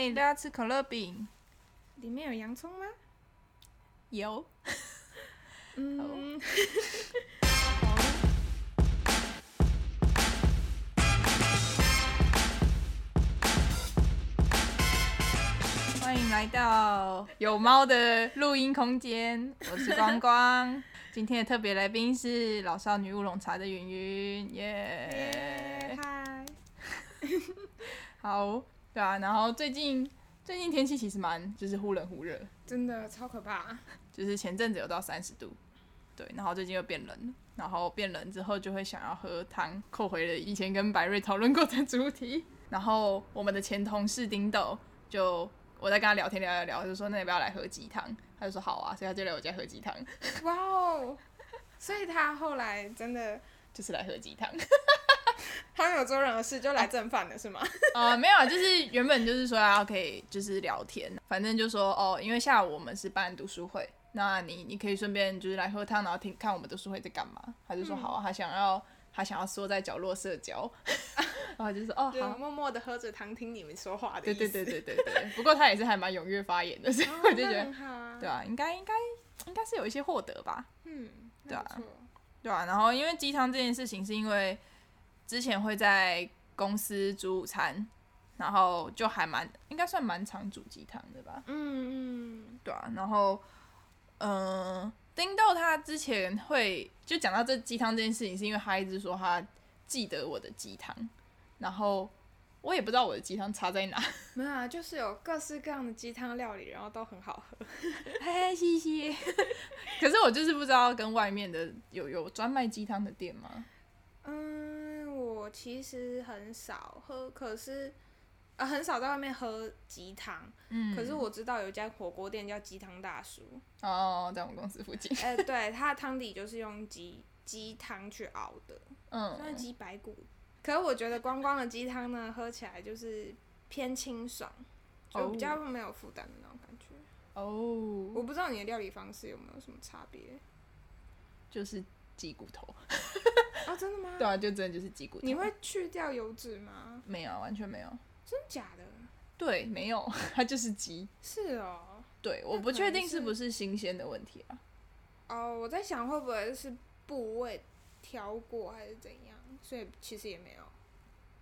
耶！大家吃可乐饼，里面有洋葱吗？有。嗯，欢迎来到有猫的录音空间，我是光光。今天的特别来宾是老少女乌龙茶的云云，耶！嗨，好，对啊，然后最近最近天气其实蛮就是忽冷忽热，真的超可怕。就是前阵子有到三十度，对，然后最近又变冷了，然后变冷之后就会想要喝汤，扣回了以前跟白瑞讨论过的主题。然后我们的前同事丁豆就我在跟他聊天聊聊聊，就说那要不要来喝鸡汤？他就说好啊，所以他就来我家喝鸡汤，哇哦！所以他后来真的就是来喝鸡汤。做任何事就来正饭的是吗？呃，没有啊，就是原本就是说要可以就是聊天，反正就说哦，因为下午我们是办读书会，那你你可以顺便就是来喝汤，然后听看我们读书会在干嘛。他就说好啊，他想要他想要缩在角落社交，然后就说哦好，默默的喝着汤听你们说话的对。对对对对对。不过他也是还蛮踊跃发言的，所以哦，我就觉得。对啊，应该应该应该是有一些获得吧。嗯，对啊对啊，然后因为鸡汤这件事情，是因为之前会在公司煮午餐，然后就还蛮应该算蛮常煮鸡汤的吧。嗯嗯，对啊，然后嗯、呃丁豆他之前会就讲到这鸡汤这件事情，是因为他一直说他记得我的鸡汤，然后我也不知道我的鸡汤差在哪。没有啊，就是有各式各样的鸡汤料理，然后都很好喝。嘿，谢谢。可是我就是不知道跟外面的有有专卖鸡汤的店吗？嗯，我其实很少喝，可是呃很少在外面喝鸡汤。嗯可是我知道有一家火锅店叫鸡汤大叔，哦，在我们公司附近。哎、对，它的汤底就是用鸡鸡汤去熬的，算是嗯，鸡白骨。可是我觉得光光的鸡汤呢，喝起来就是偏清爽，就比较没有负担的那种感觉。哦，我不知道你的料理方式有没有什么差别？就是鸡骨头。啊，真的吗？对啊，就真的就是鸡骨头。你会去掉油脂吗？没有，完全没有。真假的？对，没有，它就是鸡。是哦。对，我不确定是不是新鲜的问题啊。哦，我在想会不会是部位挑过还是怎样，所以其实也没有。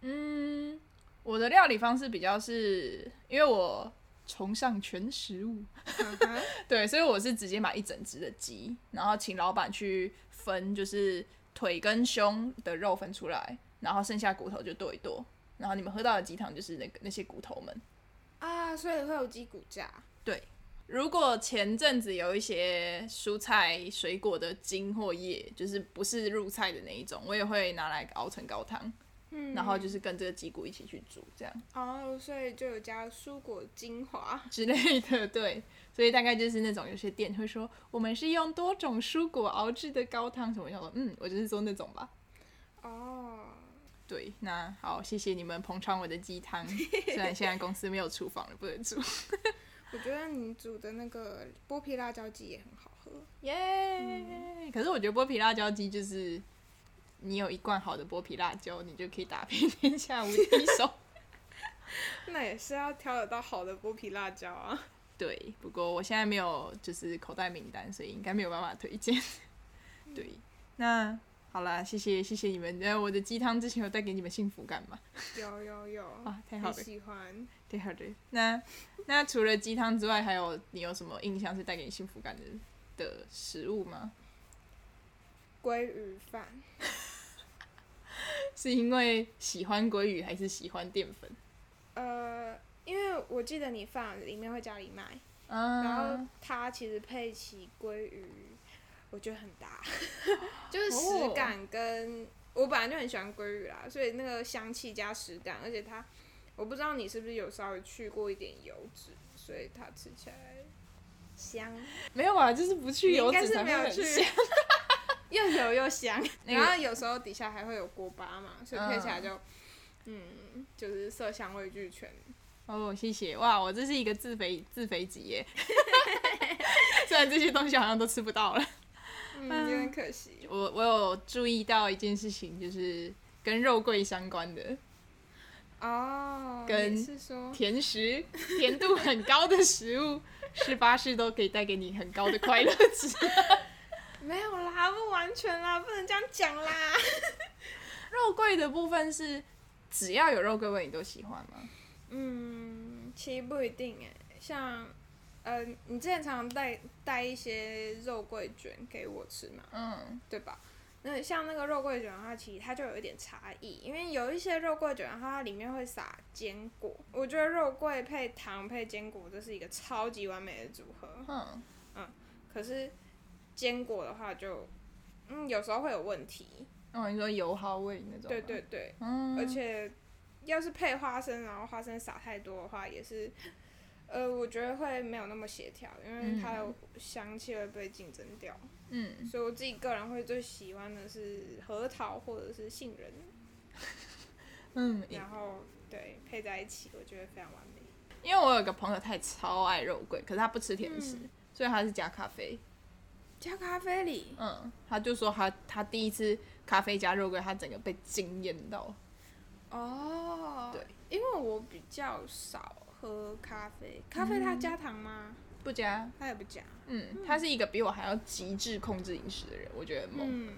嗯，我的料理方式比较是因为我崇尚全食物，对，所以我是直接买一整只的鸡，然后请老板去分，就是腿跟胸的肉分出来，然后剩下骨头就剁一剁，然后你们喝到的鸡汤就是那个那些骨头们。啊，所以会有鸡骨架。对如果前阵子有一些蔬菜、水果的茎或叶，就是不是入菜的那一种，我也会拿来熬成高汤，嗯然后就是跟这个鸡骨一起去煮，这样哦，所以就有加蔬果精华。之类的。对，所以大概就是那种有些店会说我们是用多种蔬果熬制的高汤什么，叫做嗯，我就是做那种吧。哦，对，那好，谢谢你们捧场我的鸡汤，虽然现在公司没有厨房了，不能煮。我觉得你煮的那个剥皮辣椒鸡也很好喝。耶、可是我觉得剥皮辣椒鸡就是，你有一罐好的剥皮辣椒，你就可以打遍 天下无敌手。那也是要挑得到好的剥皮辣椒啊。对，不过我现在没有就是口袋名单，所以应该没有办法推荐。对，那好啦，谢谢谢谢你们。呃，我的鸡汤之前有带给你们幸福感吗？有 有有，啊，太好了，喜欢。太好了。那那除了鸡汤之外，还有你有什么印象是带给你幸福感的的食物吗？鲑鱼饭，是因为喜欢鲑鱼，还是喜欢淀粉？呃，因为我记得你放里面会加藜麦，嗯，然后它其实配起鲑鱼，我觉得很搭，就是食感跟、我本来就很喜欢鲑鱼啦，所以那个香气加食感，而且它，我不知道你是不是有稍微去过一点油脂，所以它吃起来香，没有啊？就是不去油脂才是没有去会很香。又油又香，那个然后有时候底下还会有锅巴嘛，所以配起来就，嗯，就是色香味俱全。哦，谢谢哇！我这是一个自肥自肥级耶，虽然这些东西好像都吃不到了。嗯，有点可惜。我我有注意到一件事情，就是跟肉桂相关的，哦，跟甜食，甜度很高的食物，是巴士都可以带给你很高的快乐值。没有啦，不完全啦，不能这样讲啦。肉桂的部分是只要有肉桂味你都喜欢吗？嗯，其实不一定哎，像，呃，你之前常常带带一些肉桂卷给我吃嘛，嗯，对吧？那像那个肉桂卷的话，其实它就有一点差异，因为有一些肉桂卷的话，它里面会撒坚果。我觉得肉桂配糖配坚果，这是一个超级完美的组合。嗯，可是坚果的话就，嗯，有时候会有问题。哦，你说油耗味那种？对，对对，嗯，而且要是配花生，然后花生撒太多的话，也是，呃，我觉得会没有那么协调，因为它的香气会被竞争掉。嗯，所以我自己个人会最喜欢的是核桃或者是杏仁，嗯，然后对配在一起，我觉得非常完美。因为我有个朋友，他也超爱肉桂，可是他不吃甜食，嗯所以他是加咖啡。加咖啡里，嗯，他就说他他第一次咖啡加肉桂，他整个被惊艳到。哦，对，因为我比较少喝咖啡，咖啡它加糖吗？不加，它也不加。嗯，他是一个比我还要极致控制饮食的人，我觉得很猛。嗯，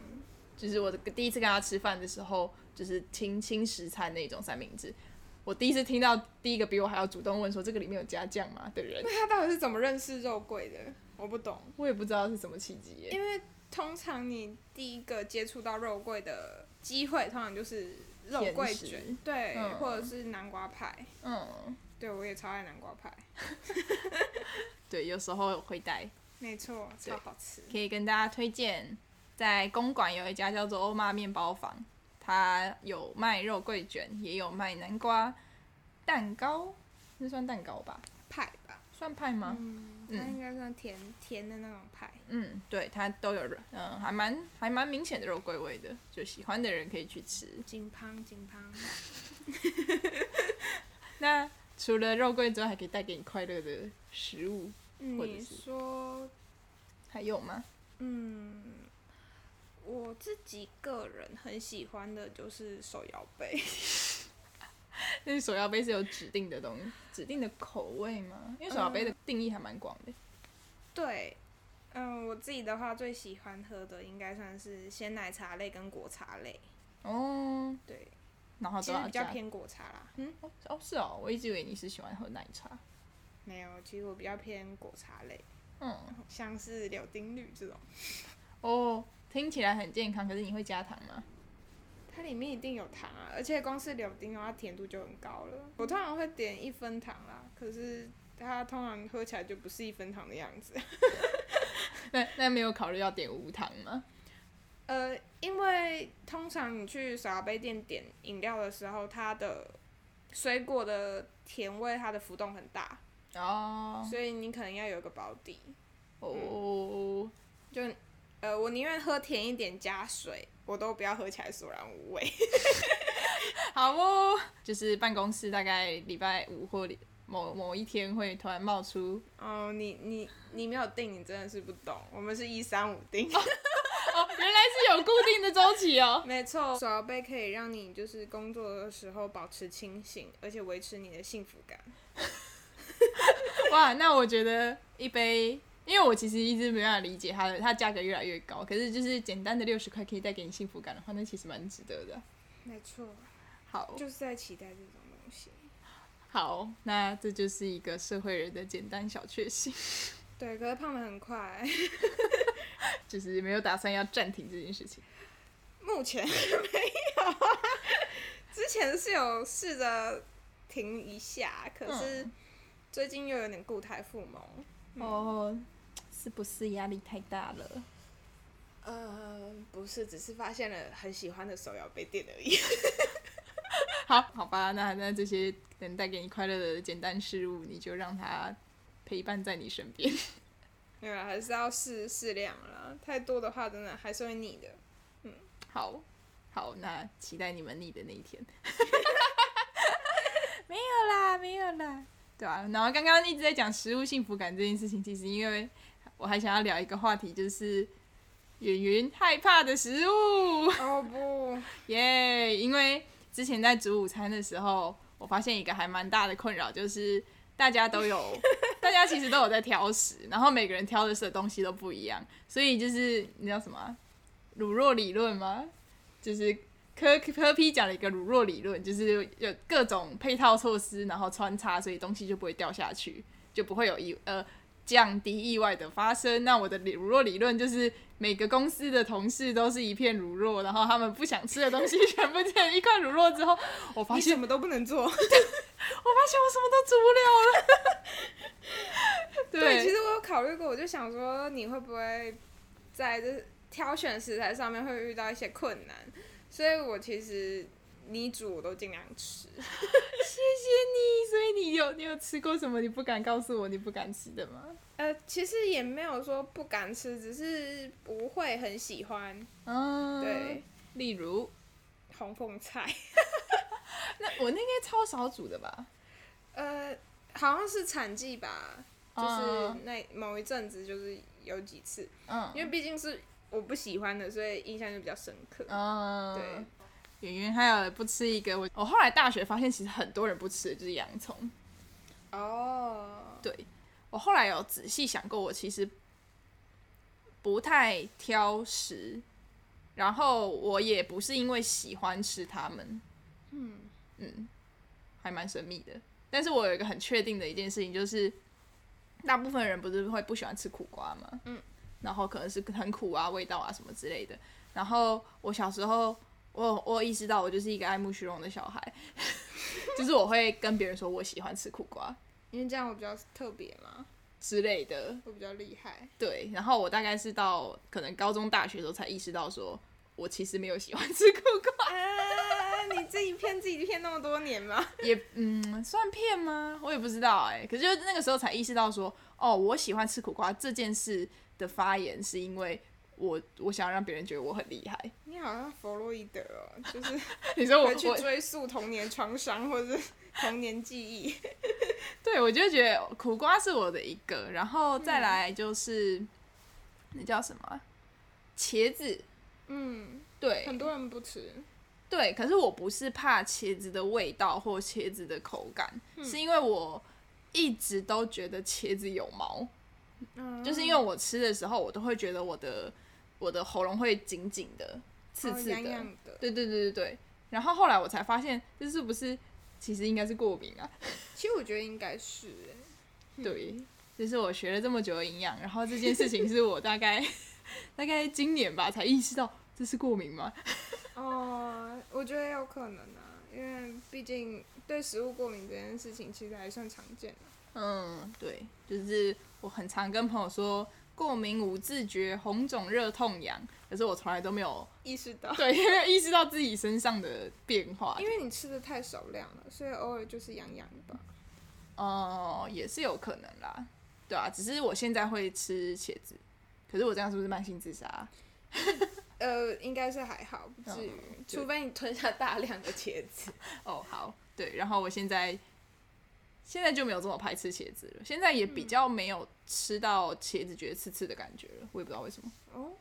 就是我的第一次跟他吃饭的时候，就是轻轻食餐那种三明治。我第一次听到第一个比我还要主动问说这个里面有加酱吗的人，那他到底是怎么认识肉桂的？我不懂，我也不知道是什么契机耶。因为通常你第一个接触到肉桂的机会，通常就是肉桂卷，对，嗯或者是南瓜派。嗯，对，我也超爱南瓜派，对，有时候会带，没错，超好吃。可以跟大家推荐，在公馆有一家叫做欧妈面包房，它有卖肉桂卷，也有卖南瓜蛋糕，那算蛋糕吧？派吧，算派吗？它应该算甜甜的那种派。嗯，对，它都有，嗯，还蛮还蛮明显的肉桂味的，就喜欢的人可以去吃。金胖金胖，那除了肉桂之外，还可以带给你快乐的食物，或者你是说，还有吗？嗯，我自己个人很喜欢的就是手摇杯。那 手摇杯是有指定的东西指定的口味吗？因为手摇杯的定义还蛮广的。对，嗯，我自己的话最喜欢喝的应该算是鲜奶茶类跟果茶类。哦，对，然后其比较偏果茶啦。嗯，哦哦是哦，我一直以为你是喜欢喝奶茶。没有，其实我比较偏果茶类，嗯，像是柳丁绿这种，哦，听起来很健康，可是你会加糖吗？它里面一定有糖啊，而且光是柳丁的话，甜度就很高了。我通常会点一分糖啦，可是它通常喝起来就不是一分糖的样子。那那没有考虑要点无糖吗？呃，因为通常你去手摇杯店点饮料的时候，它的水果的甜味它的浮动很大，哦所以你可能要有一个保底。哦，就呃，我宁愿喝甜一点加水，我都不要喝起来索然无味。好哦，就是办公室大概礼拜五或礼某某一天会突然冒出哦，你你你没有定，你真的是不懂。我们是一三五定，哦，原来是有固定的周期哦。没错。手摇杯可以让你就是工作的时候保持清醒，而且维持你的幸福感。哇，那我觉得一杯，因为我其实一直没办法理解它的，它价格越来越高，可是就是简单的六十块可以带给你幸福感的话，那其实蛮值得的。没错，好，就是在期待这种东西。好，那这就是一个社会人的简单小确幸，对，可是胖的很快，就是没有打算要暂停这件事情。目前没有啊。之前是有试着停一下，可是嗯最近又有点固态复萌。哦，是不是压力太大了？呃，不是，只是发现了很喜欢的手摇杯店而已。好，好吧，那那这些能带给你快乐的简单事物，你就让它陪伴在你身边。没有，还是要适适量啦。太多的话，真的还是会腻的。嗯好，好，那期待你们腻的那一天。没有啦，没有啦，对啊。然后刚刚一直在讲食物幸福感这件事情，其实因为我还想要聊一个话题，就是云云害怕的食物。哦不，耶因为之前在煮午餐的时候，我发现一个还蛮大的困扰，就是大家都有，大家其实都有在挑食，然后每个人挑的的东西都不一样，所以就是你知道什么啊乳酪理论吗？就是科科批讲了一个乳酪理论，就是有各种配套措施，然后穿插，所以东西就不会掉下去，就不会有一呃降低意外的发生。那我的理乳酪理论就是每个公司的同事都是一片乳酪，然后他们不想吃的东西全部变成一块乳酪之后，我发现 什么都不能做。我发现我什么都做不了了。对，其实我有考虑过，我就想说你会不会在这挑选食材上面会遇到一些困难，所以我其实你煮我都尽量吃。谢谢你。所以你有你有吃过什么你不敢告诉我你不敢吃的吗？呃，其实也没有说不敢吃，只是不会很喜欢。嗯，对，例如红凤菜，那我那应该超少煮的吧？呃，好像是产季吧，就是嗯那某一阵子就是有几次，嗯因为毕竟是我不喜欢的，所以印象就比较深刻。嗯，对。圆圆还有不吃一个，我我后来大学发现其实很多人不吃的就是洋葱。哦，对我后来有仔细想过，我其实不太挑食，然后我也不是因为喜欢吃它们，嗯嗯，还蛮神秘的。但是我有一个很确定的一件事情，就是大部分人不是会不喜欢吃苦瓜吗？嗯，然后可能是很苦啊、味道啊什么之类的。然后我小时候，我我意识到我就是一个爱慕虚荣的小孩，就是我会跟别人说我喜欢吃苦瓜因为这样我比较特别嘛，之类的。我比较厉害。对，然后我大概是到可能高中、大学的时候才意识到说。我其实没有喜欢吃苦瓜，啊，你自己骗自己骗那么多年吗？也嗯算骗吗？我也不知道哎、可是就那个时候才意识到说，哦，我喜欢吃苦瓜这件事的发言是因为我我想要让别人觉得我很厉害。你好像弗洛伊德哦，就是 你说我会去追溯童年创伤或者是童年记忆。对我就觉得苦瓜是我的一个，然后再来就是、那叫什么啊茄子，嗯，对很多人不吃。对，可是我不是怕茄子的味道或茄子的口感，是因为我一直都觉得茄子有毛，嗯，就是因为我吃的时候，我都会觉得我的我的喉咙会紧紧的、刺刺的，哦痒痒的。对对对对对。然后后来我才发现，这是不是其实应该是过敏啊？其实我觉得应该是欸，对，就是我学了这么久的营养，然后这件事情是我大概 大概今年吧才意识到这是过敏吗？哦，我觉得有可能啊，因为毕竟对食物过敏这件事情其实还算常见的。嗯，对，就是我很常跟朋友说过敏无自觉，红肿热痛痒，可是我从来都没有意识到，对没有意识到自己身上的变化。因为你吃的太少量了，所以偶尔就是痒痒的吧。哦、也是有可能啦，对啊，只是我现在会吃茄子，可是我这样是不是慢性自杀？呃，应该是还好，不至于，嗯除非你吞下大量的茄子。哦，好，对，然后我现在现在就没有这么排斥茄子了，现在也比较没有吃到茄子觉得刺刺的感觉了，我也不知道为什么，哦，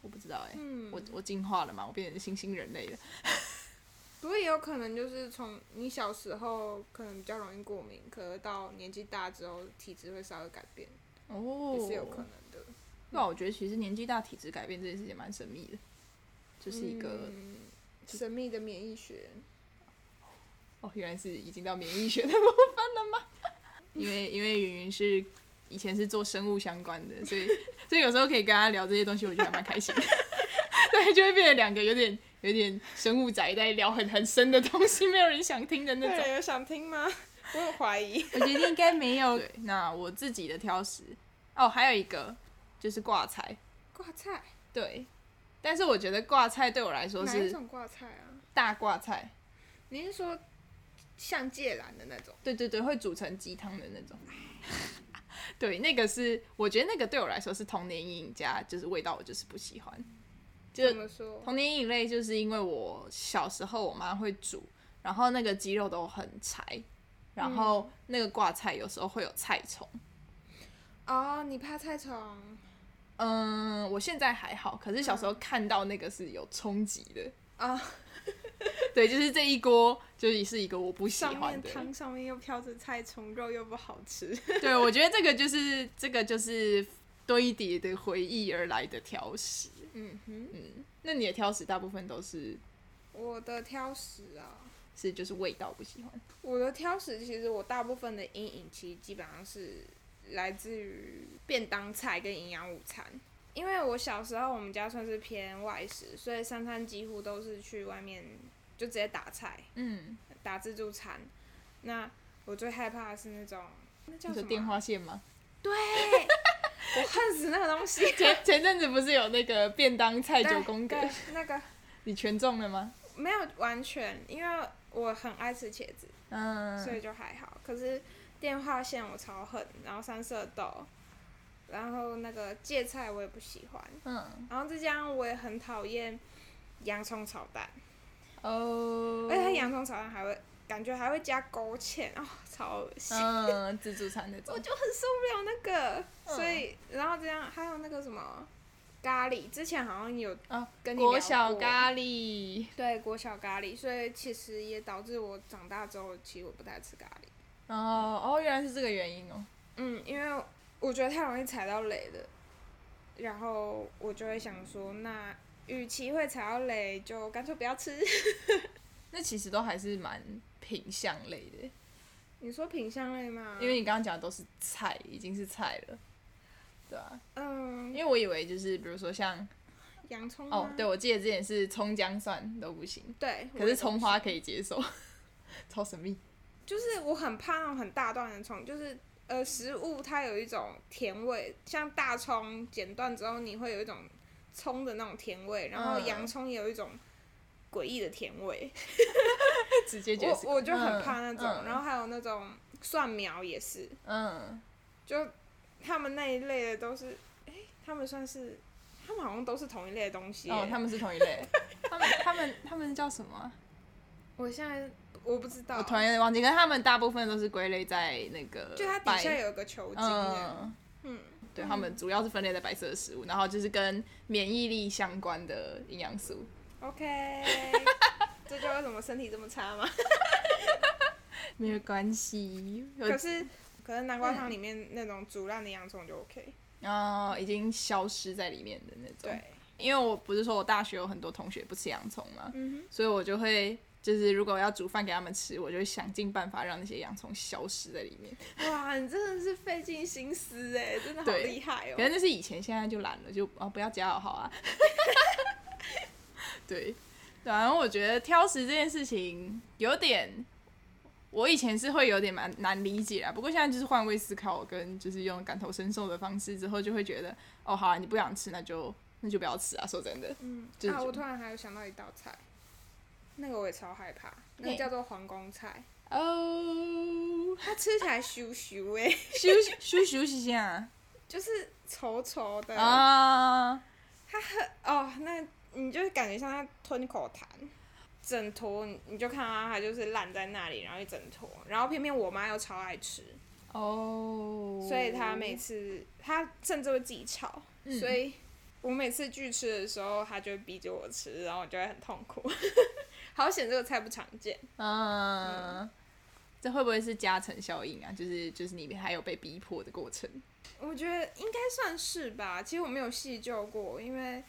我不知道哎、嗯，我我进化了嘛，我变成新兴人类了。不过也有可能就是从你小时候可能比较容易过敏，可能到年纪大之后体质会稍微改变，哦也是有可能的。对啊，我觉得其实年纪大体质改变这件事情蛮神秘的，就是一个、嗯神秘的免疫学。哦，原来是已经到免疫学的部分了吗？因为因为云云是以前是做生物相关的，所以 所以有时候可以跟他聊这些东西，我觉得还蛮开心的。对，就会变成两个有点有点生物宅在聊很很深的东西，没有人想听的那种。有想听吗？我有怀疑。我觉得应该没有。对，那我自己的挑食哦，还有一个就是挂菜，挂菜，对，但是我觉得挂菜对我来说是哪一种挂菜啊？大挂菜，你是说像芥兰的那种？对对对，会煮成鸡汤的那种。对，那个是我觉得那个对我来说是童年阴影加，就是味道我就是不喜欢。就怎么说？童年阴影类，就是因为我小时候我妈会煮，然后那个鸡肉都很柴，然后那个挂菜有时候会有菜虫。哦，你怕菜虫？嗯，我现在还好，可是小时候看到那个是有冲击的。啊、对，就是这一锅就是是一个我不喜欢的。汤上面又飘着菜虫肉，又不好吃。对，我觉得这个就是这个就是堆叠的回忆而来的挑食。嗯哼，嗯，那你的挑食大部分都是我的挑食啊，是就是味道不喜欢。我的挑食其实我大部分的阴影其实基本上是来自于便当菜跟营养午餐。因为我小时候我们家算是偏外食，所以三餐几乎都是去外面就直接打菜，嗯，打自助餐。那我最害怕的是那种那叫什么电话线吗？对，我恨死那个东西。前前阵子不是有那个便当菜九宫格，那个你全中了吗？没有完全，因为我很爱吃茄子，嗯，所以就还好。可是电话线我超恨，然后三色豆，然后那个芥菜我也不喜欢，嗯，然后再加上我也很讨厌洋葱炒蛋，哦，而且它洋葱炒蛋还会感觉还会加勾芡，哦，超恶心。嗯，自助餐那种 我，就很受不了那个，嗯所以然后这样还有那个什么咖喱，之前好像有啊，跟国小咖喱，对国小咖喱，所以其实也导致我长大之后，其实我不太吃咖喱。哦哦，原来是这个原因哦。嗯，因为我觉得太容易踩到雷了，然后我就会想说，那与其会踩到雷，就干脆不要吃。那其实都还是蛮品相类的，你说品相类吗？因为你刚刚讲的都是菜，已经是菜了，对啊。嗯因，为我以为就是比如说像洋葱，哦对，我记得之前是葱姜蒜都不行，对，可是葱花，可以接受，超神秘。就是我很怕那种很大段的葱，就是呃食物它有一种甜味，像大葱剪断之后，你会有一种葱的那种甜味，然后嗯。洋葱也有一种诡异的甜味。直接解释。我我就很怕那种，嗯。然后还有那种蒜苗也是，嗯，就他们那一类的都是，哎、他们算是，他们好像都是同一类的东西耶。哦，他们是同一类，他们他们他们叫什么？啊、我现在我不知道，我突然有点忘记，可是他们大部分都是归类在那个就它底下有一个球茎嗯，对，他们主要是分类在白色的食物，然后就是跟免疫力相关的营养素。OK，这就为什么身体这么差吗？没有关系，可是可是南瓜汤里面那种煮烂的洋葱就 OK，哦，已经消失在里面的那种。对，，因为我不是说我大学有很多同学不吃洋葱嘛，嗯所以我就会就是如果要煮饭给他们吃，我就会想尽办法让那些洋葱消失在里面。哇，你真的是费尽心思哎，真的好厉害哦可。是那是以前，现在就懒了，就哦不要加好好啊。对，然后我觉得挑食这件事情有点，我以前是会有点蛮难理解啊。不过现在就是换位思考，跟就是用感同身受的方式之后，就会觉得哦，好啊，你不想吃，那就那就不要吃啊。说真的，嗯，啊，我突然还有想到一道菜，那个我也超害怕，那嘿个叫做皇宫菜，哦，它吃起来咻咻哎，休息休息休息一下就是稠稠的，啊，它很哦，那你就感觉像在吞口痰，整坨你你就看到它就是烂在那里，然后一整坨，然后偏偏我妈又超爱吃，哦，所以她每次她甚至会自己炒，嗯所以我每次拒吃的时候，她就会逼着我吃，然后我就会很痛苦。好险这个菜不常见，嗯，这会不会是加成效应啊？就是就是你还有被逼迫的过程。我觉得应该算是吧。其实我没有细究过，因为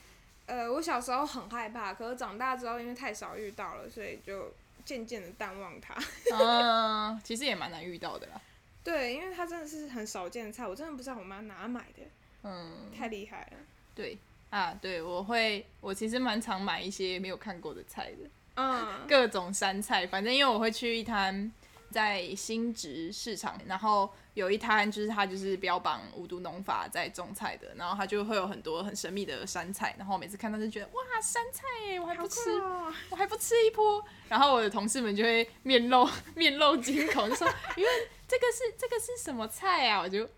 呃我小时候很害怕，可是长大之后因为太少遇到了，所以就渐渐的淡忘它。嗯，其实也蛮难遇到的啦。对，因为它真的是很少见的菜，我真的不知道我妈哪买的，嗯，太厉害了。对啊，对，我会，我其实蛮常买一些没有看过的菜的，嗯，各种山菜。反正因为我会去一摊在新植市场，然后有一摊就是它就是标榜无毒农法在种菜的，然后它就会有很多很神秘的山菜，然后我每次看到就觉得哇，山菜耶，我还不吃，哦我还不吃一波，然后我的同事们就会面露面露惊恐，就说：“因为这个是这个是什么菜啊？”我就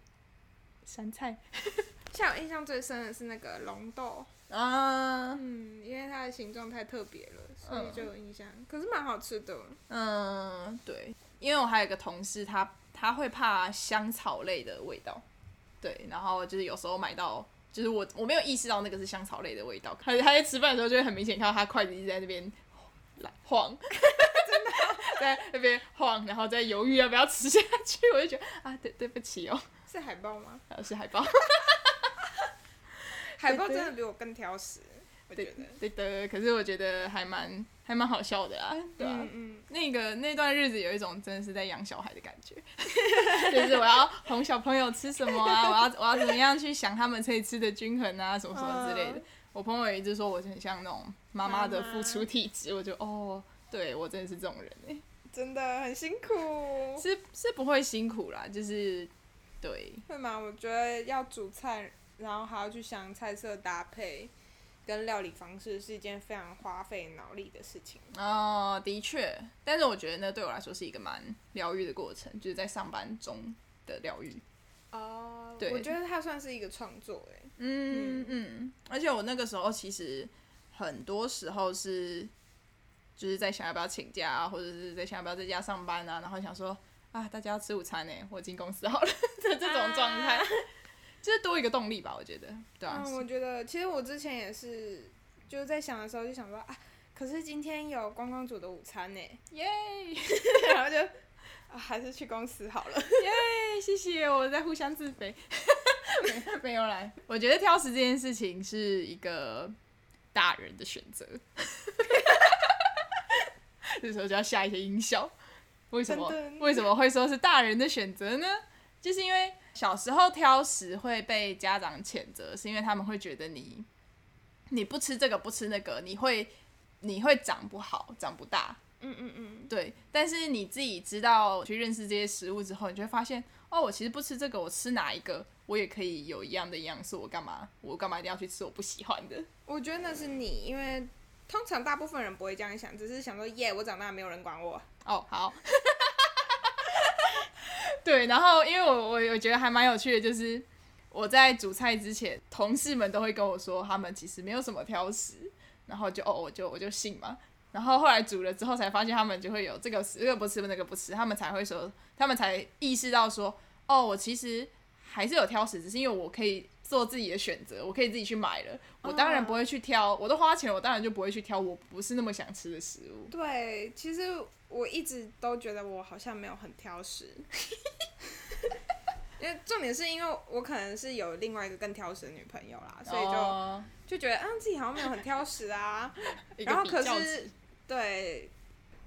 山菜 像我印象最深的是那个龙豆，啊，嗯，因为它的形状太特别了，所以嗯就有印象。可是蛮好吃的，嗯，对，因为我还有一个同事，他他会怕香草类的味道，对，然后就是有时候买到。就是我我没有意识到那个是香草类的味道，他他在吃饭的时候就会很明显看到他筷子一直在那边来晃，真的在那边晃，然后在犹豫要不要吃下去，我就觉得啊，对对不起哦，是海豹吗？啊是海豹，海豹真的比我更挑食，我觉得。对的，可是我觉得还蛮还蛮好笑的啦，对吧、嗯嗯，那个那段日子有一种真的是在养小孩的感觉，就是我要哄小朋友吃什么啊，我要我要怎么样去想他们可以吃的均衡啊，什么什么之类的。嗯我朋友一直说我很像那种妈妈的付出体质，我就哦，对我真的是这种人哎、真的很辛苦。是是不会辛苦啦，就是对，会吗？我觉得要煮菜，然后还要去想菜色搭配跟料理方式，是一件非常花费脑力的事情。哦，的确，但是我觉得那对我来说是一个蛮疗愈的过程，就是在上班中的疗愈。哦对。我觉得它算是一个创作，哎，嗯嗯，而且我那个时候其实很多时候是就是在想要不要请假啊，或者是在想要不要在家上班啊，然后想说啊，大家要吃午餐呢，我进公司好了 的这种状态，就是多一个动力吧，我觉得，对啊，嗯，我觉得其实我之前也是，就是在想的时候就想说啊，可是今天有观光组的午餐呢，耶 然后就啊还是去公司好了。耶，谢谢，我在互相自肥，没没有啦，我觉得挑食这件事情是一个大人的选择，这时候就要下一些音效。为什么为什么会说是大人的选择呢？就是因为小时候挑食会被家长谴责，是因为他们会觉得你你不吃这个不吃那个，你会你会长不好，长不大。嗯嗯嗯，对，但是你自己知道去认识这些食物之后，你就会发现，哦，我其实不吃这个，我吃哪一个，我也可以有一样的营养素，我干嘛我干嘛一定要去吃我不喜欢的？我觉得那是你，因为通常大部分人不会这样想，只是想说耶，我长大没有人管我。哦，好。对，然后因为我我我觉得还蛮有趣的，就是我在煮菜之前，同事们都会跟我说，他们其实没有什么挑食，然后就哦，我就我就信嘛。然后后来煮了之后，才发现他们就会有这个吃这个不吃那个不吃，他们才会说，他们才意识到说，哦，我其实还是有挑食，只是因为我可以做自己的选择，我可以自己去买了，我当然不会去挑，我都花钱了，我当然就不会去挑我不是那么想吃的食物。对，其实我一直都觉得我好像没有很挑食，因为重点是因为我可能是有另外一个更挑食的女朋友啦，所以就、哦就觉得啊自己好像没有很挑食啊。然后可是对，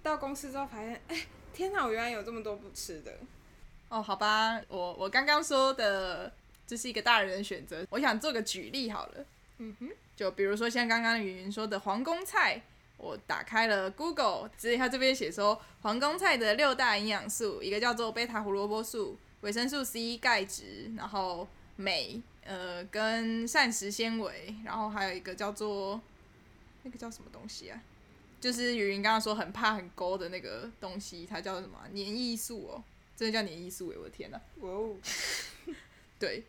到公司之后发现，哎、天哪，我原来有这么多不吃的。哦，好吧，我我刚刚说的这是一个大人的选择，我想做个举例好了，嗯哼，就比如说像刚刚云云说的皇宫菜，我打开了 Google，直接它这边写说皇宫菜的六大营养素，一个叫做贝塔胡萝卜素、维生素 C、钙质，然后镁，呃，跟膳食纤维，然后还有一个叫做那个叫什么东西啊？就是云云刚刚说很怕很勾的那个东西，它叫什么啊？黏液素哦，真的叫黏液素诶，我的天呐！哇哦，对，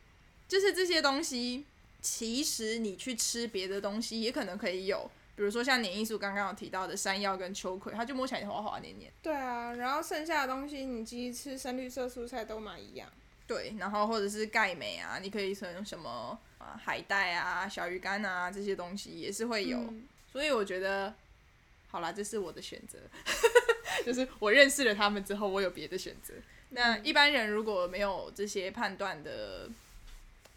就是这些东西，其实你去吃别的东西也可能可以有，比如说像黏液素刚刚有提到的山药跟秋葵，它就摸起来滑滑黏黏。对啊，然后剩下的东西你其实吃深绿色蔬菜都蛮一样。对，然后或者是钙镁啊，你可以从什么啊海带啊、小鱼干啊这些东西也是会有，嗯所以我觉得，好啦，这是我的选择，就是我认识了他们之后，我有别的选择。那一般人如果没有这些判断的，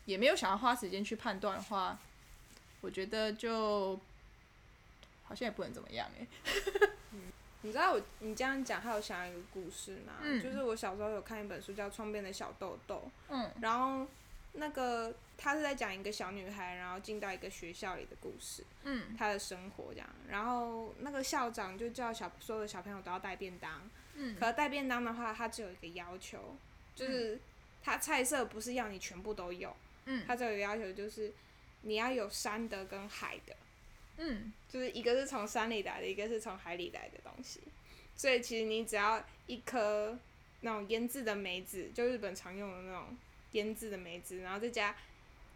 也没有想要花时间去判断的话，我觉得就好像也不能怎么样哎、你知道我你这样讲，还有想到一个故事吗？嗯就是我小时候有看一本书叫《窗边的小豆豆》，嗯然后那个他是在讲一个小女孩，然后进到一个学校里的故事，嗯她的生活这样。然后那个校长就叫小所有的小朋友都要带便当，嗯可是带便当的话，他只有一个要求，就是他菜色不是要你全部都有，嗯他只有一个要求就是你要有山的跟海的。嗯就是一个是从山里来的，一个是从海里来的东西。所以其实你只要一颗那种腌制的梅子，就日本常用的那种腌制的梅子，然后再加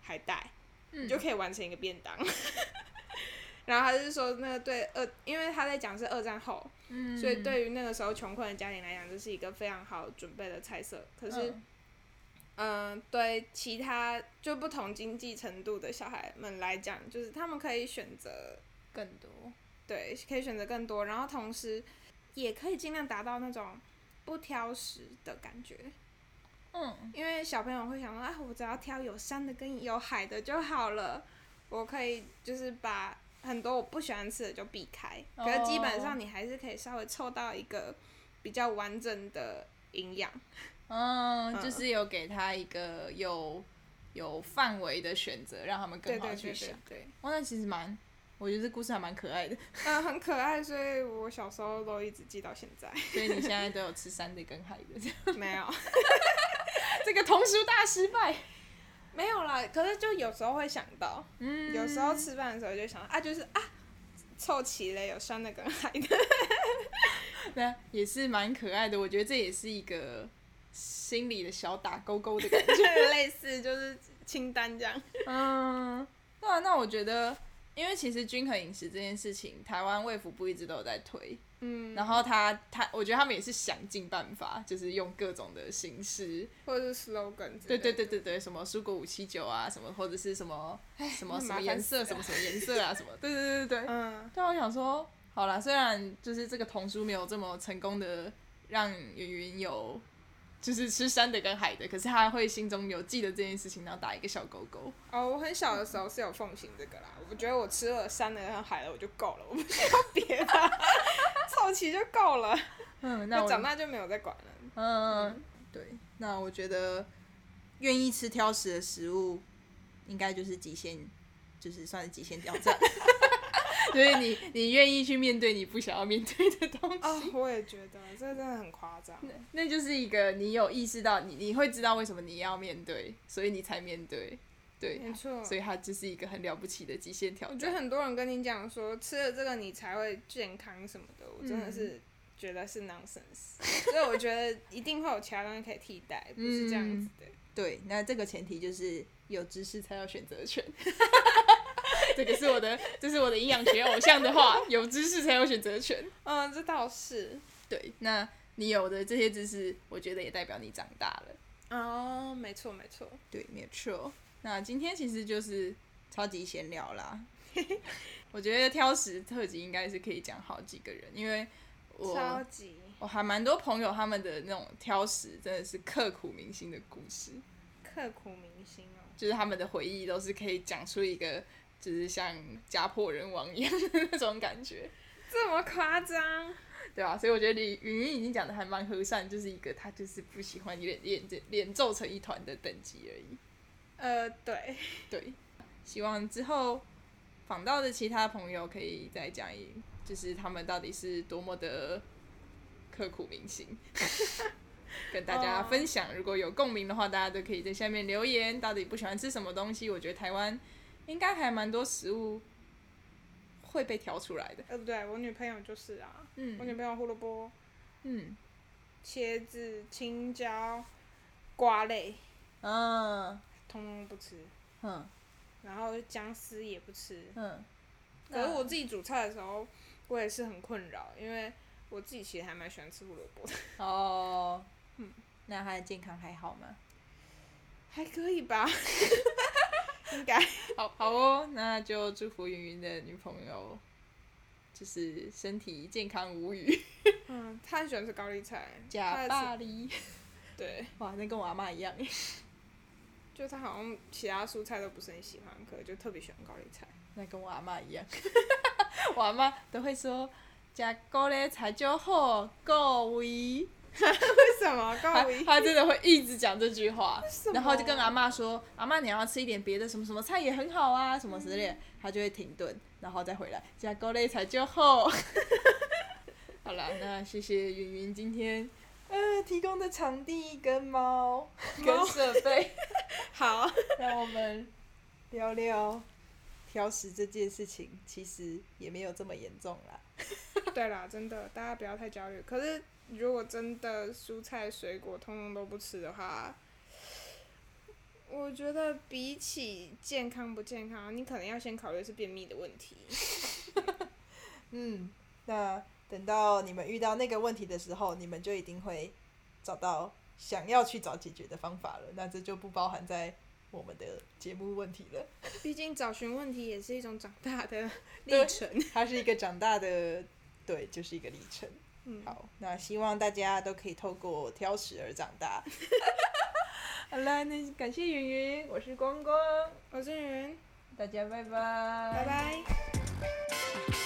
海带，嗯你就可以完成一个便当。然后他就是说，那个对二，因为他在讲是二战后，嗯所以对于那个时候穷困的家庭来讲，这是一个非常好准备的菜色。可是，嗯嗯、对其他就不同经济程度的小孩们来讲，就是他们可以选择更多，对，可以选择更多，然后同时也可以尽量达到那种不挑食的感觉。嗯，因为小朋友会想说，啊，我只要挑有山的跟有海的就好了，我可以就是把很多我不喜欢吃的就避开。可是基本上你还是可以稍微凑到一个比较完整的营养。嗯，就是有给他一个有有范围的选择，让他们更好去想。对，哇，那其实蛮，我觉得这故事还蛮可爱的。嗯，很可爱，所以我小时候都一直记到现在。所以你现在都有吃山的跟海的？没有。这个童书大失败，没有啦。可是就有时候会想到，嗯，有时候吃饭的时候就想啊，就是啊，凑齐了有山的跟海的，那，也是蛮可爱的。我觉得这也是一个心里的小打勾勾的感觉，类似就是清单这样。嗯，那那我觉得，因为其实均衡饮食这件事情，台湾卫福部一直都有在推。嗯，然后他他，我觉得他们也是想尽办法，就是用各种的形式，或者是 slogan，对对对对对，什么蔬果五七九啊，什么或者是什么什么什么颜色，什么什么颜色啊，什么，对对对对对，嗯，但我想说，好啦，虽然就是这个童书没有这么成功的让云云有。就是吃山的跟海的，可是他会心中有记得这件事情，然后打一个小勾勾。哦，我很小的时候是有奉行这个啦，我觉得我吃了山的跟海的我就够了，我不需要别的，凑齐就够了。嗯，那长大就没有再管了。嗯，对，那我觉得愿意吃挑食的食物，应该就是极限，就是算是极限挑战。所以你你愿意去面对你不想要面对的东西？哦，我也觉得这真的很夸张。那就是一个你有意识到你你会知道为什么你要面对，所以你才面对，对，没错。所以它就是一个很了不起的极限挑战。我觉得很多人跟你讲说吃了这个你才会健康什么的，我真的是觉得是 nonsense。所以我觉得一定会有其他东西可以替代，不是这样子的。对，那这个前提就是有知识才有选择权。这个是我的，这是我的营养学偶像的话，有知识才有选择权。嗯，这倒是。对，那你有的这些知识，我觉得也代表你长大了。哦，没错没错，对，没错。那今天其实就是超级闲聊啦。我觉得挑食特辑应该是可以讲好几个人，因为我超级，我还蛮多朋友他们的那种挑食真的是刻骨铭心的故事。刻骨铭心哦，就是他们的回忆都是可以讲出一个。就是像家破人亡一样的那种感觉，这么夸张，对吧？所以我觉得李云云已经讲的还蛮和善，就是一个他就是不喜欢脸脸脸皱成一团的等级而已。呃，对，对，希望之后访到的其他朋友可以再讲一，就是他们到底是多么的刻苦铭心，跟大家分享。如果有共鸣的话，大家都可以在下面留言，到底不喜欢吃什么东西？我觉得台湾。应该还蛮多食物会被挑出来的。呃，对，我女朋友就是啊，嗯，我女朋友胡萝卜，嗯，茄子、青椒、瓜类，嗯，通通不吃，嗯，然后姜丝也不吃，嗯，可是我自己煮菜的时候，我也是很困扰，因为我自己其实还蛮喜欢吃胡萝卜的。哦，嗯，那他的健康还好吗？还可以吧。应该 好好哦，那就祝福云云的女朋友，就是身体健康无虞。嗯，他很喜欢吃高丽菜，假巴黎。对，哇，那跟我阿妈一样就他好像其他蔬菜都不是很喜欢，可就特别喜欢高丽菜。那跟我阿妈一样，我阿妈都会说，食高丽菜就好，够味。为什么？他他真的会一直讲这句话，然后就跟阿妈说：“阿妈，你要吃一点别的，什么什么菜也很好啊，什么之类。”他就会停顿，然后再回来，加高丽菜就好。好了，那谢谢云云今天呃提供的场地跟猫跟设备。好，让我们聊聊挑食这件事情，其实也没有这么严重啦。对啦，真的，大家不要太焦虑。可是。如果真的蔬菜水果通通都不吃的话，我觉得比起健康不健康，你可能要先考虑是便秘的问题。嗯，那等到你们遇到那个问题的时候，你们就一定会找到想要去找解决的方法了。那这就不包含在我们的节目问题了。毕竟找寻问题也是一种长大的历程。它是一个长大的，对，就是一个历程。好那希望大家都可以透过挑食而长大。好啦那感谢云云我是光光。我是云。大家拜拜。拜拜。